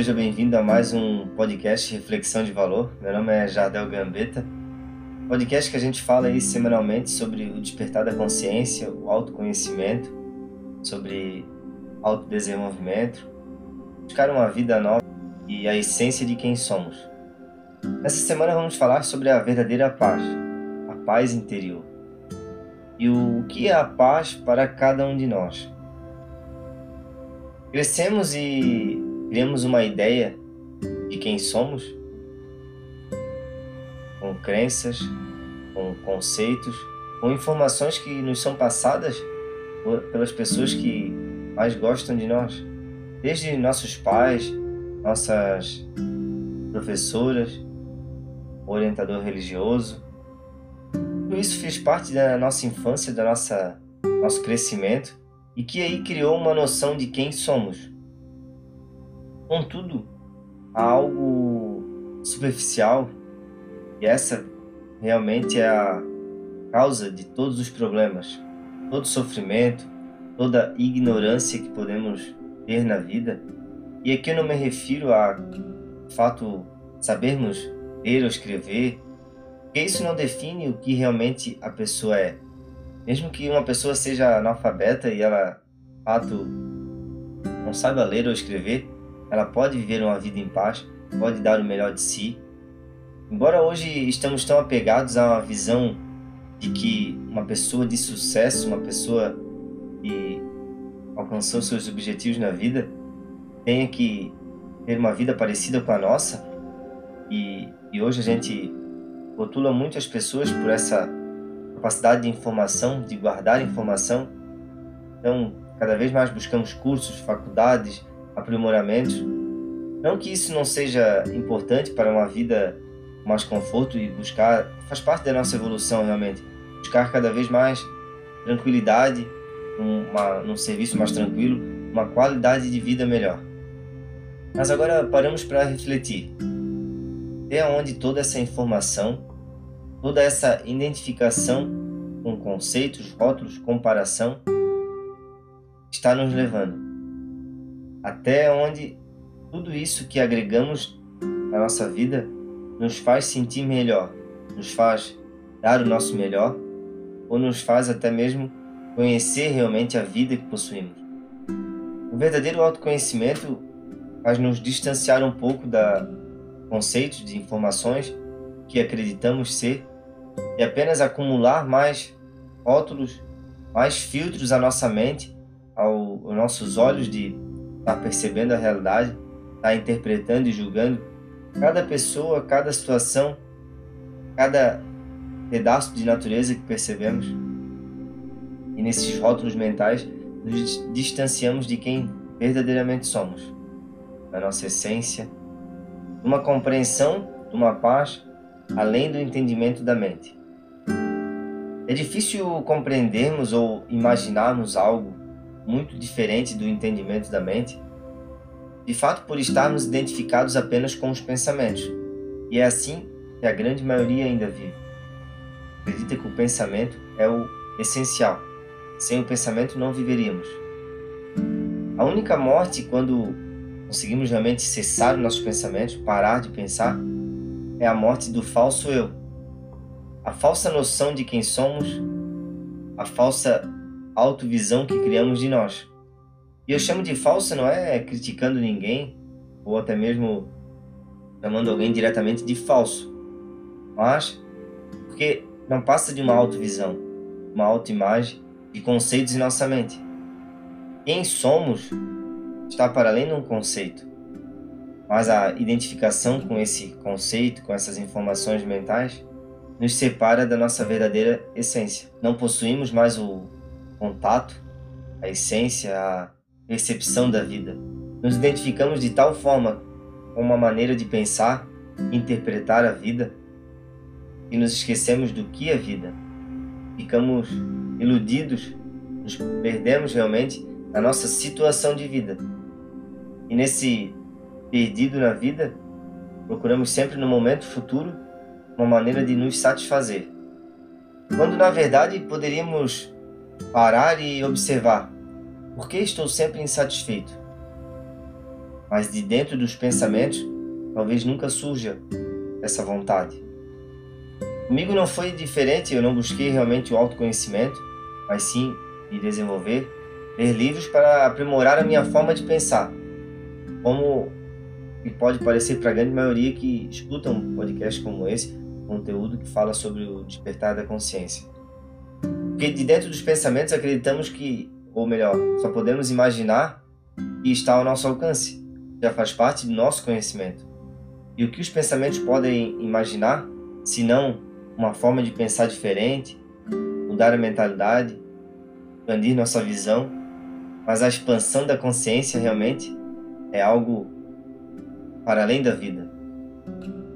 seja bem-vindo a mais um podcast Reflexão de Valor. Meu nome é Jardel Gambetta. Podcast que a gente fala aí semanalmente sobre o despertar da consciência, o autoconhecimento, sobre autodesenvolvimento, buscar uma vida nova e a essência de quem somos. Nessa semana vamos falar sobre a verdadeira paz, a paz interior. E o que é a paz para cada um de nós? Crescemos e criamos uma ideia de quem somos, com crenças, com conceitos, com informações que nos são passadas pelas pessoas que mais gostam de nós, desde nossos pais, nossas professoras, orientador religioso. Tudo isso fez parte da nossa infância, da nossa nosso crescimento e que aí criou uma noção de quem somos. Contudo, há algo superficial e essa realmente é a causa de todos os problemas, todo sofrimento, toda ignorância que podemos ter na vida. E aqui eu não me refiro a fato sabermos ler ou escrever, porque isso não define o que realmente a pessoa é. Mesmo que uma pessoa seja analfabeta e ela, fato, não saiba ler ou escrever, ela pode viver uma vida em paz, pode dar o melhor de si. Embora hoje estamos tão apegados a uma visão de que uma pessoa de sucesso, uma pessoa que alcançou seus objetivos na vida, tenha que ter uma vida parecida com a nossa, e, e hoje a gente rotula muitas pessoas por essa capacidade de informação, de guardar informação. Então, cada vez mais buscamos cursos, faculdades, aprimoramentos. Não que isso não seja importante para uma vida mais conforto e buscar, faz parte da nossa evolução realmente, buscar cada vez mais tranquilidade, uma, num serviço mais tranquilo, uma qualidade de vida melhor. Mas agora paramos para refletir. Até onde toda essa informação, toda essa identificação com conceitos, rótulos, comparação está nos levando? Até onde tudo isso que agregamos na nossa vida nos faz sentir melhor, nos faz dar o nosso melhor ou nos faz até mesmo conhecer realmente a vida que possuímos. O verdadeiro autoconhecimento faz nos distanciar um pouco da conceitos de informações que acreditamos ser e apenas acumular mais rótulos, mais filtros à nossa mente, ao, aos nossos olhos de está percebendo a realidade, está interpretando e julgando cada pessoa, cada situação, cada pedaço de natureza que percebemos. E nesses rótulos mentais nos distanciamos de quem verdadeiramente somos, da nossa essência, uma compreensão, uma paz além do entendimento da mente. É difícil compreendermos ou imaginarmos algo muito diferente do entendimento da mente, de fato por estarmos identificados apenas com os pensamentos. E é assim que a grande maioria ainda vive. Acredita que o pensamento é o essencial. Sem o pensamento não viveríamos. A única morte quando conseguimos realmente cessar os nossos pensamentos, parar de pensar, é a morte do falso eu. A falsa noção de quem somos, a falsa autovisão que criamos de nós. E eu chamo de falsa não é criticando ninguém, ou até mesmo chamando alguém diretamente de falso, mas porque não passa de uma autovisão, uma autoimagem de conceitos em nossa mente. Quem somos está para além de um conceito, mas a identificação com esse conceito, com essas informações mentais, nos separa da nossa verdadeira essência. Não possuímos mais o contato, a essência, a percepção da vida. Nos identificamos de tal forma com uma maneira de pensar, interpretar a vida, que nos esquecemos do que é vida. Ficamos iludidos, nos perdemos realmente na nossa situação de vida. E nesse perdido na vida, procuramos sempre no momento futuro uma maneira de nos satisfazer. Quando na verdade poderíamos parar e observar. Por que estou sempre insatisfeito? mas de dentro dos pensamentos talvez nunca surja essa vontade. Comigo não foi diferente, eu não busquei realmente o autoconhecimento, mas sim me desenvolver, ler livros para aprimorar a minha forma de pensar. Como e pode parecer para a grande maioria que escuta um podcast como esse, conteúdo que fala sobre o despertar da consciência. Porque de dentro dos pensamentos acreditamos que, ou melhor, só podemos imaginar e está ao nosso alcance, já faz parte do nosso conhecimento. E o que os pensamentos podem imaginar, se não uma forma de pensar diferente, mudar a mentalidade, expandir nossa visão, mas a expansão da consciência realmente é algo para além da vida,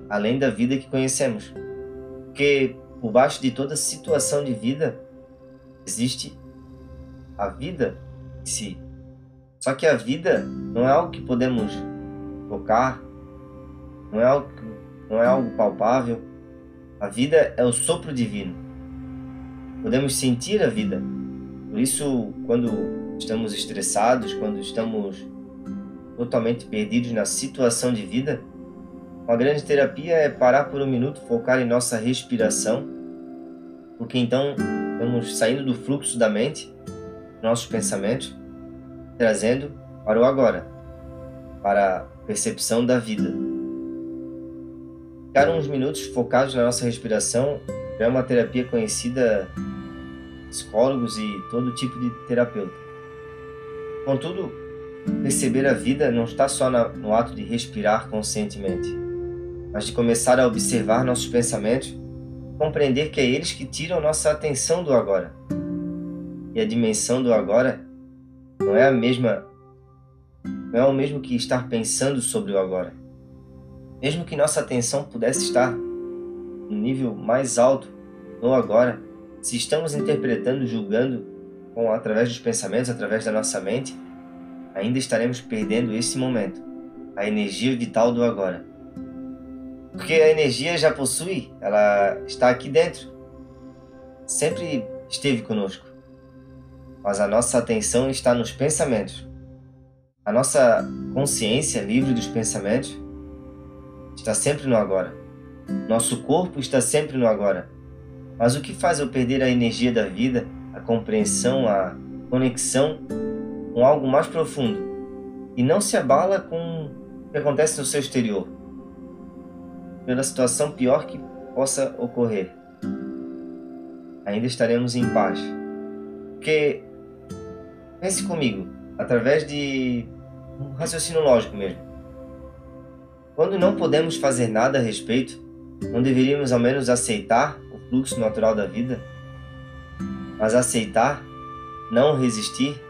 além da vida que conhecemos. Porque por baixo de toda situação de vida existe a vida em si. Só que a vida não é algo que podemos tocar, não é algo, não é algo palpável. A vida é o sopro divino. Podemos sentir a vida. Por isso, quando estamos estressados, quando estamos totalmente perdidos na situação de vida, uma grande terapia é parar por um minuto, focar em nossa respiração, porque então estamos saindo do fluxo da mente, nossos pensamentos, trazendo para o agora, para a percepção da vida. Ficar uns minutos focados na nossa respiração é uma terapia conhecida psicólogos e todo tipo de terapeuta. Contudo, perceber a vida não está só no ato de respirar conscientemente, mas de começar a observar nossos pensamentos, compreender que é eles que tiram nossa atenção do agora. E a dimensão do agora não é a mesma não é o mesmo que estar pensando sobre o agora. Mesmo que nossa atenção pudesse estar no nível mais alto no agora, se estamos interpretando, julgando com através dos pensamentos, através da nossa mente, ainda estaremos perdendo esse momento, a energia vital do agora. Porque a energia já possui, ela está aqui dentro. Sempre esteve conosco. Mas a nossa atenção está nos pensamentos. A nossa consciência livre dos pensamentos está sempre no agora. Nosso corpo está sempre no agora. Mas o que faz eu perder a energia da vida, a compreensão, a conexão com algo mais profundo e não se abala com o que acontece no seu exterior, pela situação pior que possa ocorrer. Ainda estaremos em paz. Porque, pense comigo, através de um raciocínio lógico mesmo. Quando não podemos fazer nada a respeito, não deveríamos ao menos aceitar o fluxo natural da vida? Mas aceitar, não resistir,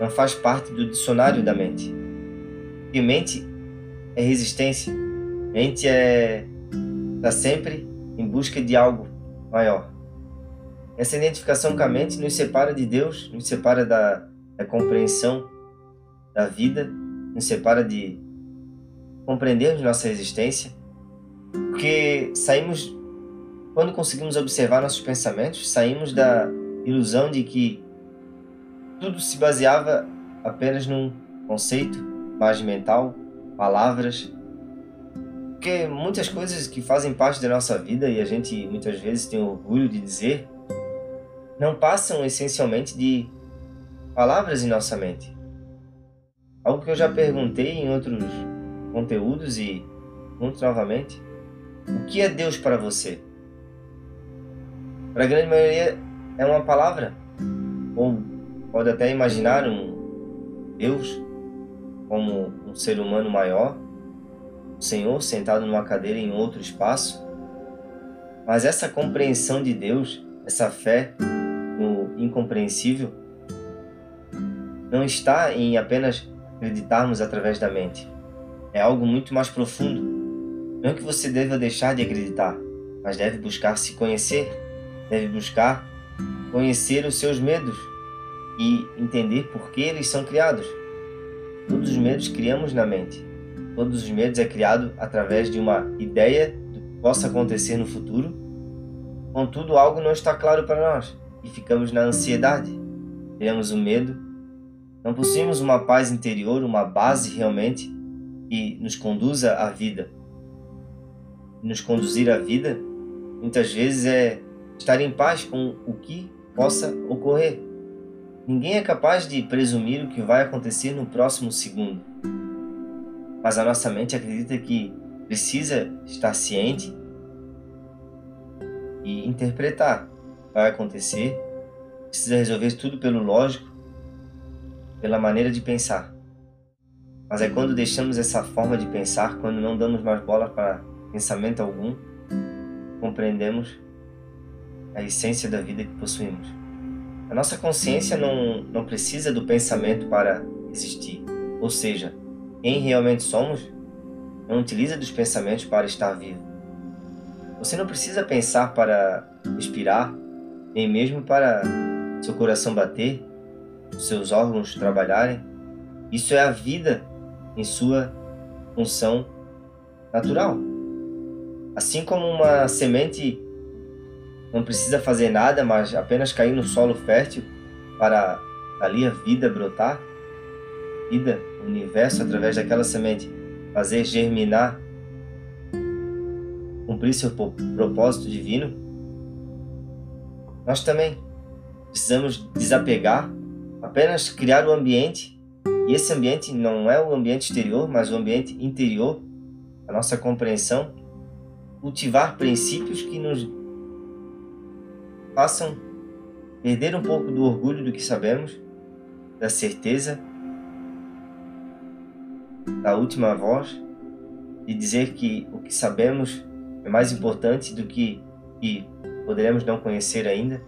não faz parte do dicionário da mente. E mente é resistência. Mente é está sempre em busca de algo maior. Essa identificação com a mente nos separa de Deus, nos separa da, da compreensão da vida, nos separa de compreendermos nossa existência, porque saímos, quando conseguimos observar nossos pensamentos, saímos da ilusão de que tudo se baseava apenas num conceito, imagem mental, palavras. Porque muitas coisas que fazem parte da nossa vida e a gente muitas vezes tem orgulho de dizer, não passam essencialmente de palavras em nossa mente. Algo que eu já perguntei em outros conteúdos e muito novamente. O que é Deus para você? Para a grande maioria é uma palavra ou Pode até imaginar um Deus como um ser humano maior, o Senhor sentado numa cadeira em outro espaço. Mas essa compreensão de Deus, essa fé no incompreensível, não está em apenas acreditarmos através da mente. É algo muito mais profundo. Não que você deva deixar de acreditar, mas deve buscar se conhecer, deve buscar conhecer os seus medos, e entender por que eles são criados. Todos os medos criamos na mente. Todos os medos é criado através de uma ideia do que possa acontecer no futuro. Contudo, algo não está claro para nós e ficamos na ansiedade. Criamos o medo não possuímos uma paz interior, uma base realmente que nos conduza à vida. Nos conduzir à vida, muitas vezes é estar em paz com o que possa ocorrer. Ninguém é capaz de presumir o que vai acontecer no próximo segundo. Mas a nossa mente acredita que precisa estar ciente e interpretar vai acontecer, precisa resolver tudo pelo lógico, pela maneira de pensar. Mas é quando deixamos essa forma de pensar, quando não damos mais bola para pensamento algum, compreendemos a essência da vida que possuímos. A nossa consciência não, não precisa do pensamento para existir. Ou seja, quem realmente somos não utiliza dos pensamentos para estar vivo. Você não precisa pensar para respirar, nem mesmo para seu coração bater, seus órgãos trabalharem. Isso é a vida em sua função natural. Assim como uma semente não precisa fazer nada, mas apenas cair no solo fértil para ali a vida brotar, vida, o universo através daquela semente fazer germinar, cumprir seu propósito divino, nós também precisamos desapegar, apenas criar o ambiente, e esse ambiente não é o ambiente exterior, mas o ambiente interior, a nossa compreensão, cultivar princípios que nos façam perder um pouco do orgulho do que sabemos, da certeza, da última voz, e dizer que o que sabemos é mais importante do que e poderemos não conhecer ainda.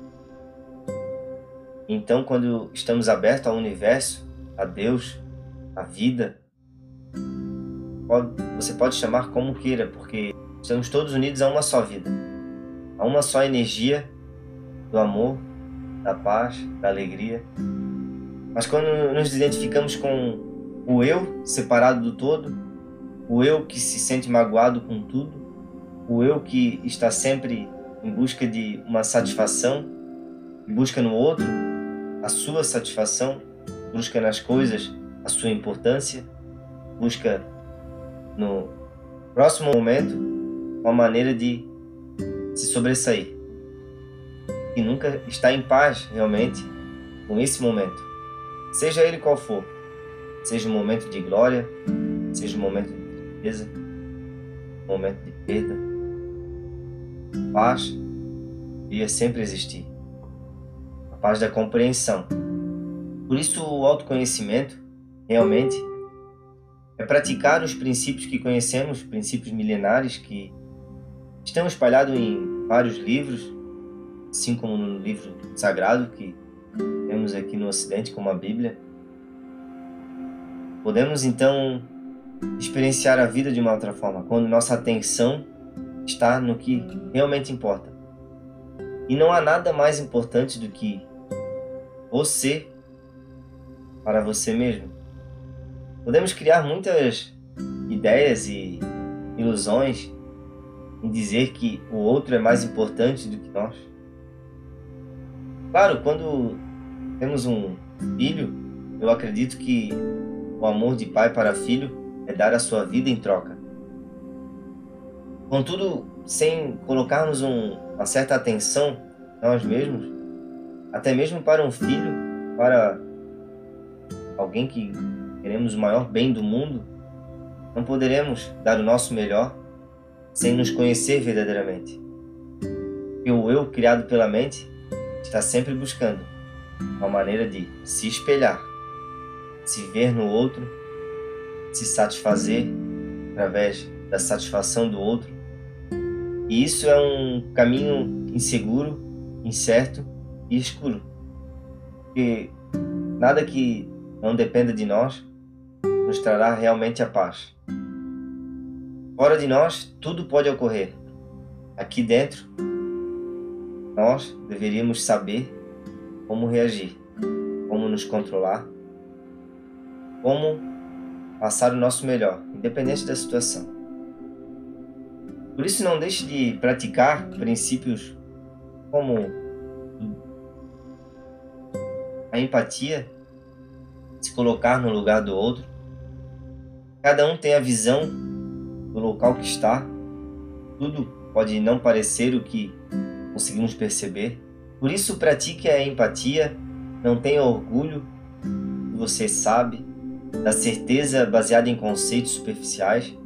Então, quando estamos abertos ao universo, a Deus, a vida, pode, você pode chamar como queira, porque estamos todos unidos a uma só vida, a uma só energia do amor, da paz, da alegria. Mas quando nos identificamos com o eu separado do todo, o eu que se sente magoado com tudo, o eu que está sempre em busca de uma satisfação, busca no outro a sua satisfação, busca nas coisas a sua importância, busca no próximo momento uma maneira de se sobressair e nunca está em paz realmente com esse momento, seja ele qual for, seja um momento de glória, seja um momento de tristeza, um momento de perda, paz iria sempre existir, a paz da compreensão. Por isso o autoconhecimento realmente é praticar os princípios que conhecemos, princípios milenares que estão espalhados em vários livros assim como no livro sagrado que temos aqui no Ocidente, como a Bíblia. Podemos então experienciar a vida de uma outra forma, quando nossa atenção está no que realmente importa. E não há nada mais importante do que você para você mesmo. Podemos criar muitas ideias e ilusões em dizer que o outro é mais importante do que nós. Claro, quando temos um filho, eu acredito que o amor de pai para filho é dar a sua vida em troca. Contudo, sem colocarmos um, uma certa atenção nós mesmos, até mesmo para um filho, para alguém que queremos o maior bem do mundo, não poderemos dar o nosso melhor sem nos conhecer verdadeiramente. E o eu criado pela mente está sempre buscando uma maneira de se espelhar, se ver no outro, se satisfazer através da satisfação do outro. E isso é um caminho inseguro, incerto e escuro. Porque nada que não dependa de nós nos trará realmente a paz. Fora de nós, tudo pode ocorrer. Aqui dentro, nós deveríamos saber como reagir, como nos controlar, como passar o nosso melhor, independente da situação. Por isso, não deixe de praticar princípios como a empatia, se colocar no lugar do outro. Cada um tem a visão do local que está. Tudo pode não parecer o que conseguimos perceber. Por isso, pratique a empatia, não tenha orgulho você sabe, da certeza baseada em conceitos superficiais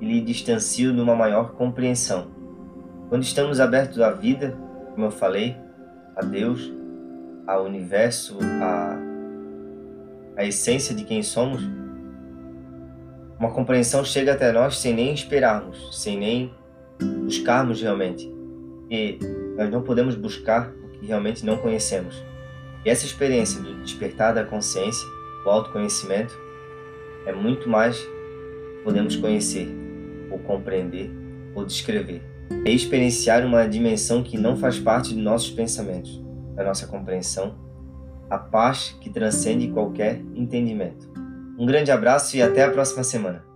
e lhe distancie de uma maior compreensão. Quando estamos abertos à vida, como eu falei, a Deus, ao universo, a, a essência de quem somos, uma compreensão chega até nós sem nem esperarmos, sem nem buscarmos realmente. E nós não podemos buscar o que realmente não conhecemos. E essa experiência do despertar da consciência, do autoconhecimento, é muito mais que podemos conhecer, ou compreender, ou descrever. É experienciar uma dimensão que não faz parte de nossos pensamentos, da nossa compreensão, a paz que transcende qualquer entendimento. Um grande abraço e até a próxima semana.